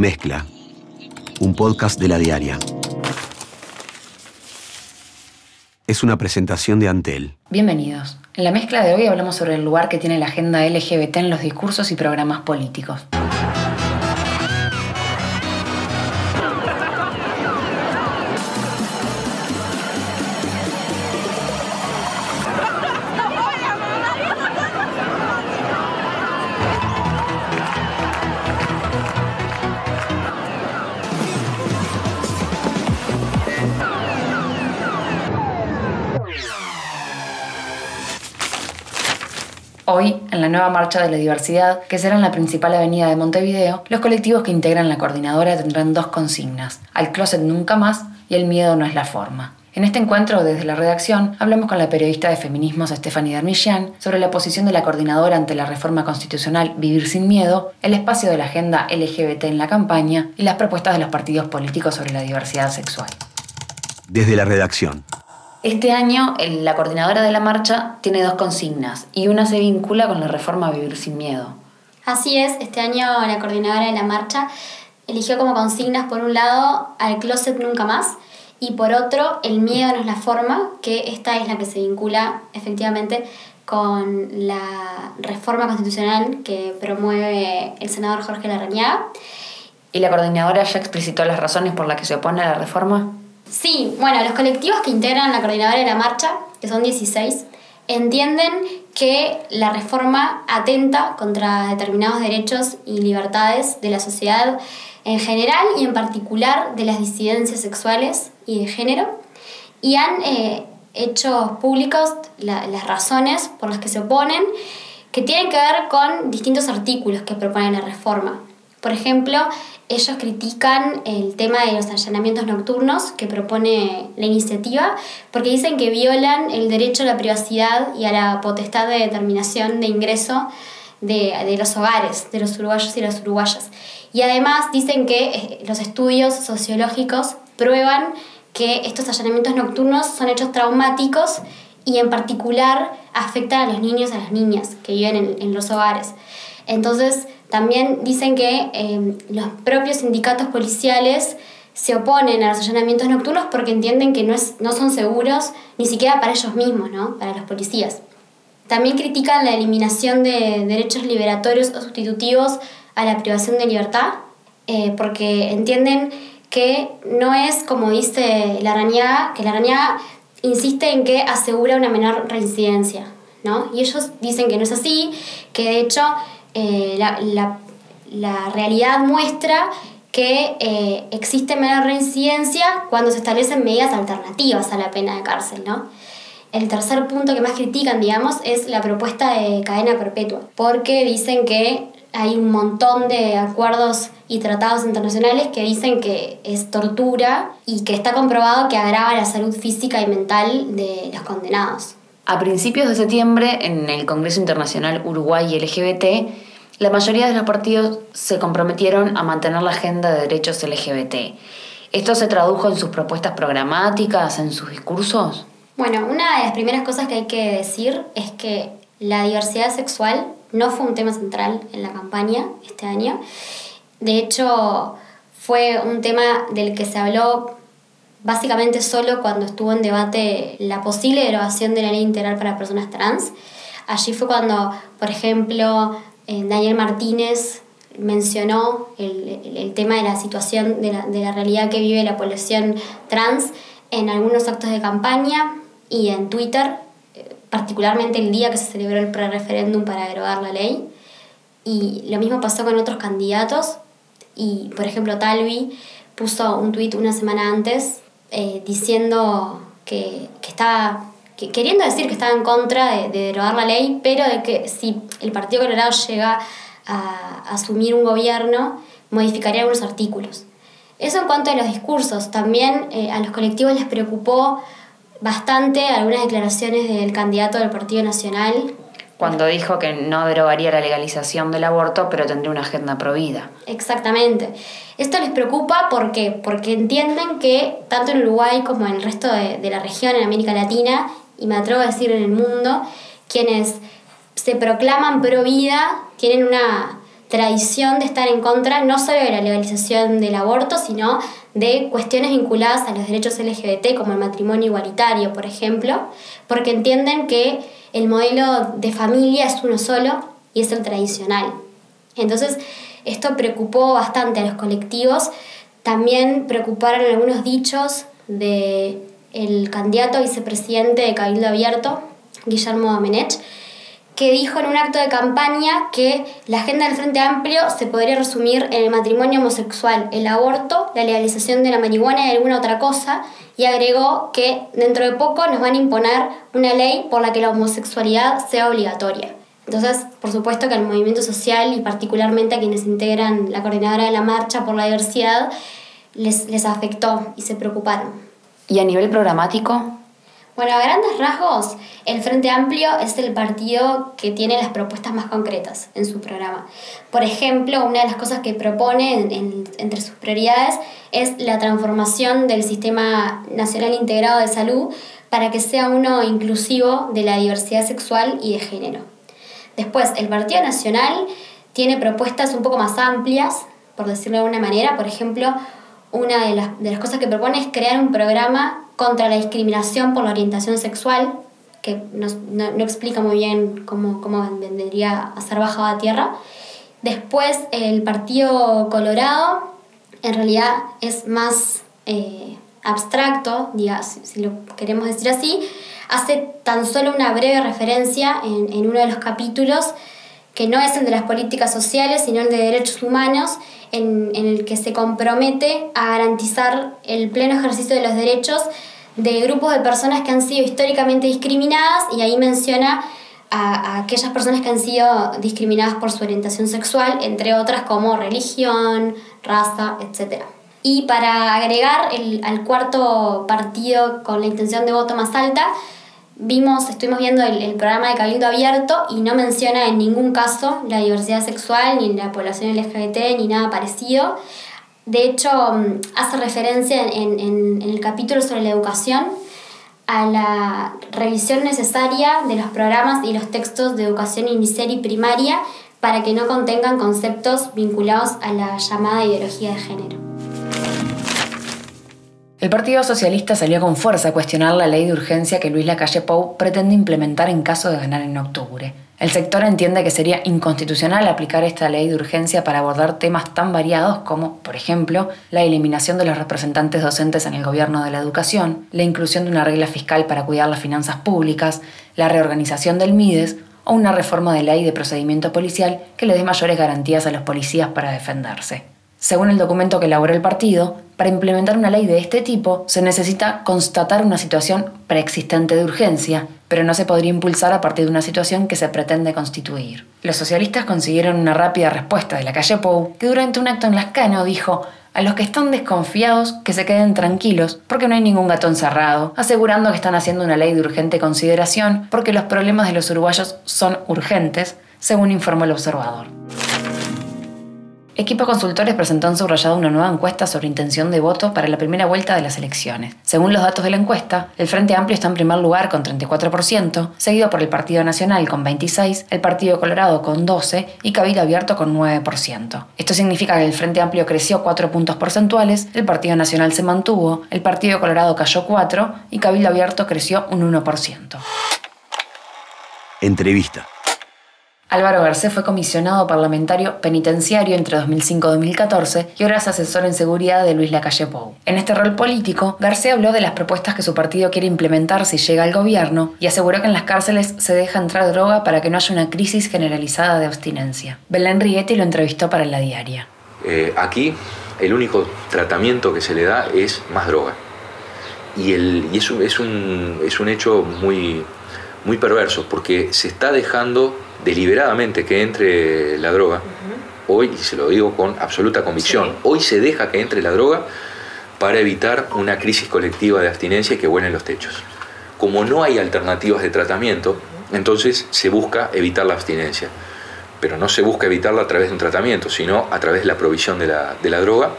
Mezcla, un podcast de la diaria. Es una presentación de Antel. Bienvenidos. En la mezcla de hoy hablamos sobre el lugar que tiene la agenda LGBT en los discursos y programas políticos. Nueva Marcha de la Diversidad, que será en la principal avenida de Montevideo, los colectivos que integran la coordinadora tendrán dos consignas, al closet nunca más y el miedo no es la forma. En este encuentro, desde la redacción, hablamos con la periodista de feminismos Stephanie Darmillan sobre la posición de la coordinadora ante la reforma constitucional Vivir sin Miedo, el espacio de la agenda LGBT en la campaña y las propuestas de los partidos políticos sobre la diversidad sexual. Desde la redacción. Este año la coordinadora de la marcha tiene dos consignas y una se vincula con la reforma Vivir sin Miedo. Así es, este año la coordinadora de la marcha eligió como consignas por un lado al closet nunca más y por otro el miedo no es la forma, que esta es la que se vincula efectivamente con la reforma constitucional que promueve el senador Jorge Larrañaga. ¿Y la coordinadora ya explicitó las razones por las que se opone a la reforma? Sí, bueno, los colectivos que integran la coordinadora de la marcha, que son 16, entienden que la reforma atenta contra determinados derechos y libertades de la sociedad en general y en particular de las disidencias sexuales y de género, y han eh, hecho públicos las razones por las que se oponen, que tienen que ver con distintos artículos que propone la reforma. Por ejemplo, ellos critican el tema de los allanamientos nocturnos que propone la iniciativa porque dicen que violan el derecho a la privacidad y a la potestad de determinación de ingreso de, de los hogares de los uruguayos y las uruguayas. Y además dicen que eh, los estudios sociológicos prueban que estos allanamientos nocturnos son hechos traumáticos y en particular afectan a los niños y a las niñas que viven en, en los hogares. Entonces, también dicen que em, los propios sindicatos policiales se oponen a los allanamientos nocturnos porque entienden que no, es, no son seguros ni siquiera para ellos mismos, ¿no? para los policías. También critican la eliminación de derechos liberatorios o sustitutivos a la privación de libertad, eh, porque entienden que no es como dice la arañaga, que la arañaga insiste en que asegura una menor reincidencia, ¿no? Y ellos dicen que no es así, que de hecho eh, la, la, la, realidad muestra que eh, existe menor reincidencia cuando se establecen medidas alternativas a la pena de cárcel, ¿no? El tercer punto que más critican, digamos, es la propuesta de cadena perpetua, porque dicen que hay un montón de acuerdos y tratados internacionales que dicen que es tortura y que está comprobado que agrava la salud física y mental de los condenados. A principios de septiembre, en el Congreso Internacional Uruguay LGBT, la mayoría de los partidos se comprometieron a mantener la agenda de derechos LGBT. ¿Esto se tradujo en sus propuestas programáticas, en sus discursos? Bueno, una de las primeras cosas que hay que decir es que la diversidad sexual no fue un tema central en la campaña este año. De hecho, fue un tema del que se habló básicamente solo cuando estuvo en debate la posible derogación de la ley integral para personas trans. Allí fue cuando, por ejemplo, eh, Daniel Martínez mencionó el, tema de la situación, de la, realidad que vive la población trans en algunos actos de campaña y en Twitter, eh, particularmente el día que se celebró el pre-referéndum para derogar la ley. Y lo mismo pasó con otros candidatos. Y, por ejemplo, Talvi puso un tuit una semana antes eh, diciendo que, que estaba queriendo decir que estaba en contra de, derogar la ley, pero de que si el Partido Colorado llega a, asumir un gobierno, modificaría algunos artículos. Eso en cuanto a los discursos. También eh, a los colectivos les preocupó bastante algunas declaraciones del candidato del Partido Nacional, cuando dijo que no derogaría la legalización del aborto, pero tendría una agenda prohibida. Exactamente. Esto les preocupa porque, porque entienden que tanto en Uruguay como en el resto de, de, la región, en América Latina, y me atrevo a decir en el mundo, quienes se proclaman pro vida tienen una tradición de estar en contra no solo de la legalización del aborto, sino de cuestiones vinculadas a los derechos LGBT, como el matrimonio igualitario, por ejemplo, porque entienden que el modelo de familia es uno solo y es el tradicional. Entonces, esto preocupó bastante a los colectivos. También preocuparon algunos dichos de el candidato a vicepresidente de Cabildo Abierto, Guillermo Domenech, que dijo en un acto de campaña que la agenda del Frente Amplio se podría resumir en el matrimonio homosexual, el aborto, la legalización de la marihuana y alguna otra cosa, y agregó que dentro de poco nos van a imponer una ley por la que la homosexualidad sea obligatoria. Entonces, por supuesto que al movimiento social y particularmente a quienes integran la coordinadora de la marcha por la diversidad, les, les afectó y se preocuparon. ¿Y a nivel programático? Bueno, a grandes rasgos, el Frente Amplio es el partido que tiene las propuestas más concretas en su programa. Por ejemplo, una de las cosas que propone entre sus prioridades es la transformación del Sistema Nacional Integrado de Salud para que sea uno inclusivo de la diversidad sexual y de género. Después, el Partido Nacional tiene propuestas un poco más amplias, por decirlo de alguna manera. Por ejemplo, una de las, de las cosas que propone es crear un programa contra la discriminación por la orientación sexual, que no, no, explica muy bien cómo, cómo vendría a ser bajado a tierra. Después, el Partido Colorado en realidad es más eh, abstracto, digamos, si, lo queremos decir así, hace tan solo una breve referencia en, en uno de los capítulos que no es el de las políticas sociales, sino el de derechos humanos, en, en, el que se compromete a garantizar el pleno ejercicio de los derechos de grupos de personas que han sido históricamente discriminadas y ahí menciona a, aquellas personas que han sido discriminadas por su orientación sexual, entre otras como religión, raza, etc. Y para agregar el, al cuarto partido con la intención de voto más alta, vimos, estuvimos viendo el, el, programa de Cabildo Abierto y no menciona en ningún caso la diversidad sexual, ni la población LGBT, ni nada parecido. De hecho, mm, hace referencia en, en, el capítulo sobre la educación a la revisión necesaria de los programas y los textos de educación inicial y primaria para que no contengan conceptos vinculados a la llamada ideología de género. El Partido Socialista salió con fuerza a cuestionar la ley de urgencia que Luis Lacalle Pou pretende implementar en caso de ganar en octubre. El sector entiende que sería inconstitucional aplicar esta ley de urgencia para abordar temas tan variados como, por ejemplo, la eliminación de los representantes docentes en el gobierno de la educación, la inclusión de una regla fiscal para cuidar las finanzas públicas, la reorganización del MIDES o una reforma de ley de procedimiento policial que le dé mayores garantías a los policías para defenderse. Según el documento que elaboró el partido, para implementar una ley de este tipo se necesita constatar una situación preexistente de urgencia, pero no se podría impulsar a partir de una situación que se pretende constituir. Los socialistas consiguieron una rápida respuesta de la calle Pou, que durante un acto en Lascano dijo a los que están desconfiados que se queden tranquilos porque no hay ningún gato encerrado, asegurando que están haciendo una ley de urgente consideración porque los problemas de los uruguayos son urgentes, según informó el observador. Equipos Consultores presentó en subrayado una nueva encuesta sobre intención de voto para la primera vuelta de las elecciones. Según los datos de la encuesta, el Frente Amplio está en primer lugar con 34%, seguido por el Partido Nacional con 26%, el Partido Colorado con 12% y Cabildo Abierto con 9%. Esto significa que el Frente Amplio creció 4 puntos porcentuales, el Partido Nacional se mantuvo, el Partido Colorado cayó 4 y Cabildo Abierto creció un 1%. Entrevista. Álvaro Garcés fue comisionado parlamentario penitenciario entre 2005 y 2014 y ahora es asesor en seguridad de Luis Lacalle Pou. En este rol político, Garcés habló de las propuestas que su partido quiere implementar si llega al gobierno y aseguró que en las cárceles se deja entrar droga para que no haya una crisis generalizada de abstinencia. Belén Rietti lo entrevistó para La Diaria. Eh, aquí el único tratamiento que se le da es más droga. Y, el, es un hecho muy, muy perverso porque se está dejando deliberadamente que entre la droga, hoy, y se lo digo con absoluta convicción, hoy se deja que entre la droga para evitar una crisis colectiva de abstinencia y que vuelen los techos. Como no hay alternativas de tratamiento, entonces se busca evitar la abstinencia. Pero no se busca evitarla a través de un tratamiento, sino a través de la provisión de la, de la droga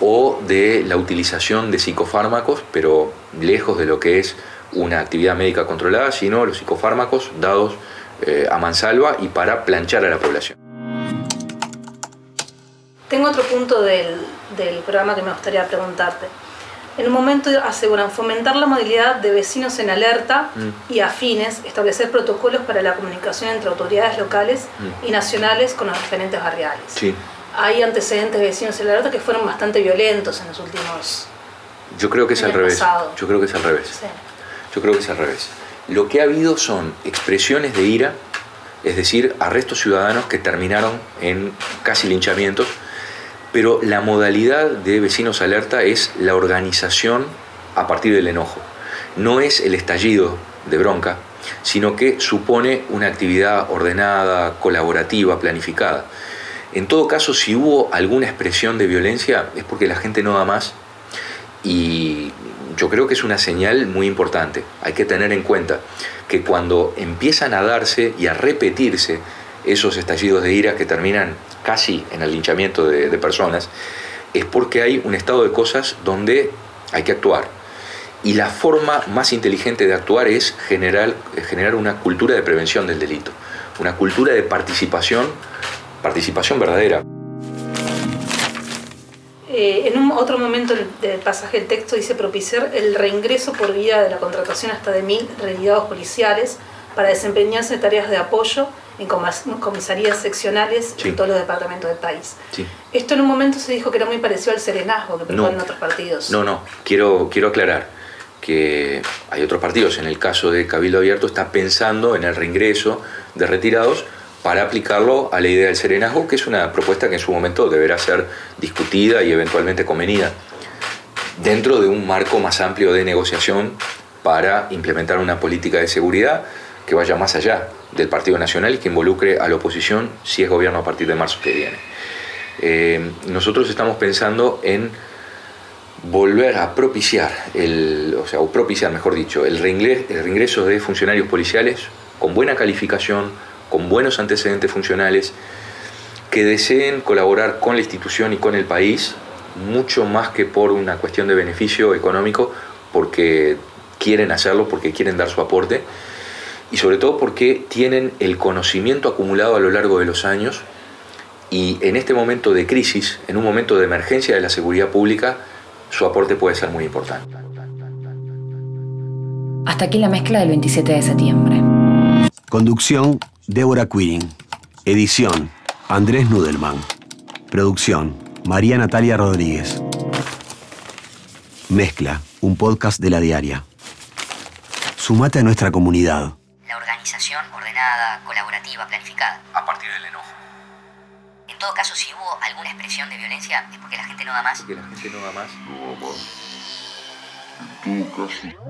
o de la utilización de psicofármacos, pero lejos de lo que es una actividad médica controlada, sino los psicofármacos dados eh, a mansalva y para planchar a la población. Tengo otro punto del, del programa que me gustaría preguntarte. En un momento aseguran fomentar la movilidad de vecinos en alerta Mm. y afines, establecer protocolos para la comunicación entre autoridades locales Mm. y nacionales con los referentes barriales. Sí. Hay antecedentes de vecinos en alerta que fueron bastante violentos en los últimos... Yo creo que es al revés. pasado. Yo creo que es al revés. sí. Creo que es al revés. Lo que ha habido son expresiones de ira, es decir, arrestos ciudadanos que terminaron en casi linchamientos, pero la modalidad de vecinos alerta es la organización a partir del enojo. No es el estallido de bronca, sino que supone una actividad ordenada, colaborativa, planificada. En todo caso, si hubo alguna expresión de violencia, es porque la gente no da más y yo creo que es una señal muy importante. Hay que tener en cuenta que cuando empiezan a darse y a repetirse esos estallidos de ira que terminan casi en el linchamiento de, de personas, es porque hay un estado de cosas donde hay que actuar. Y la forma más inteligente de actuar es generar, generar una cultura de prevención del delito, una cultura de participación, participación verdadera. Eh, en un otro momento del, pasaje del texto dice propiciar el reingreso por vía de la contratación hasta de mil reeditados policiales para desempeñarse en tareas de apoyo en comisarías seccionales Sí. en todos los departamentos del país. Sí. Esto en un momento se dijo que era muy parecido al serenazgo que No. proponen otros partidos. No, no, quiero, quiero aclarar que hay otros partidos, en el caso de Cabildo Abierto, está pensando en el reingreso de retirados para aplicarlo a la idea del serenazgo, que es una propuesta que en su momento deberá ser discutida y eventualmente convenida dentro de un marco más amplio de negociación para implementar una política de seguridad que vaya más allá del Partido Nacional y que involucre a la oposición si es gobierno a partir de marzo que viene. Eh, nosotros estamos pensando en volver a propiciar, el, o sea, o propiciar, mejor dicho, el el reingreso de funcionarios policiales con buena calificación, con buenos antecedentes funcionales, que deseen colaborar con la institución y con el país, mucho más que por una cuestión de beneficio económico, porque quieren hacerlo, porque quieren dar su aporte, y sobre todo porque tienen el conocimiento acumulado a lo largo de los años, y en este momento de crisis, en un momento de emergencia de la seguridad pública, su aporte puede ser muy importante. Hasta aquí la mezcla del 27 de septiembre. Conducción, Débora Quirin. Edición, Andrés Nudelman. Producción, María Natalia Rodríguez. Mezcla, un podcast de la diaria. Sumate a nuestra comunidad. La organización ordenada, colaborativa, planificada. A partir del enojo. En todo caso, si hubo alguna expresión de violencia, es porque la gente no da más. Que la gente no da más. En todo caso,